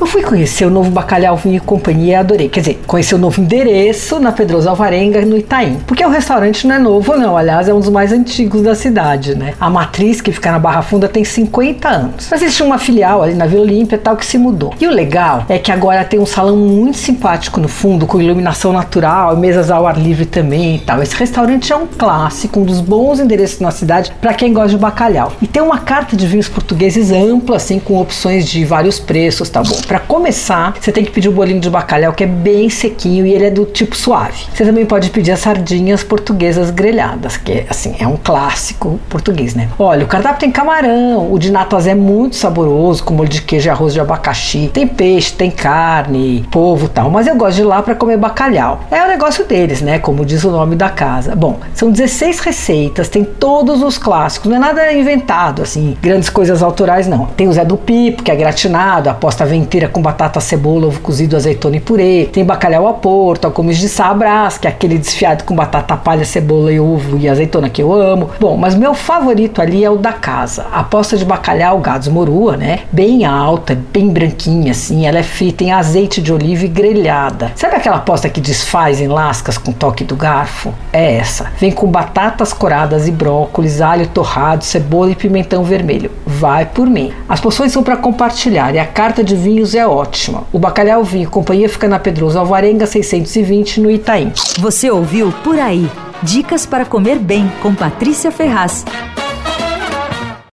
Eu fui conhecer o novo Bacalhau Vinho e Companhia e adorei. Quer dizer, conhecer o novo endereço na Pedroso Alvarenga, no Itaim. Porque o restaurante não é novo, não. Aliás, é um dos mais antigos da cidade, né? A matriz, que fica na Barra Funda, tem 50 anos. Mas existe uma filial ali na Vila Olímpia tal que se mudou. E o legal é que agora tem um salão muito simpático no fundo, com iluminação natural, mesas ao ar livre também e tal. Esse restaurante é um clássico, um dos bons endereços na cidade para quem gosta de bacalhau. E tem uma carta de vinhos portugueses ampla, assim, com opções de vários preços, tá bom? Para começar, você tem que pedir o bolinho de bacalhau, que é bem sequinho e ele é do tipo suave. Você também pode pedir as sardinhas portuguesas grelhadas, que é, assim, é um clássico português, né? Olha, o cardápio tem camarão, o de natas é muito saboroso, com molho de queijo e arroz de abacaxi. Tem peixe, tem carne, polvo tal, mas eu gosto de ir lá para comer bacalhau. É o negócio deles, né? Como diz o nome da casa. Bom, são 16 receitas, tem todos os clássicos, não é nada inventado, assim, grandes coisas autorais, não. Tem o Zé do Pipo, que é gratinado, a posta com batata, cebola, ovo cozido, azeitona e purê. Tem bacalhau a porto, alcomes de sabras, que é aquele desfiado com batata palha, cebola e ovo e azeitona que eu amo. Bom, mas meu favorito ali é o da casa. A posta de bacalhau gados morua, né? Bem alta, bem branquinha assim, ela é frita em azeite de oliva e grelhada. Sabe aquela posta que desfaz em lascas com toque do garfo? É essa. Vem com batatas coradas e brócolis, alho torrado, cebola e pimentão vermelho. Vai por mim. As porções são para compartilhar e a carta de vinhos é ótima. O bacalhau vinho companhia fica na Pedroso Alvarenga 620 no Itaim. Você ouviu Por Aí. Dicas para comer bem com Patrícia Ferraz.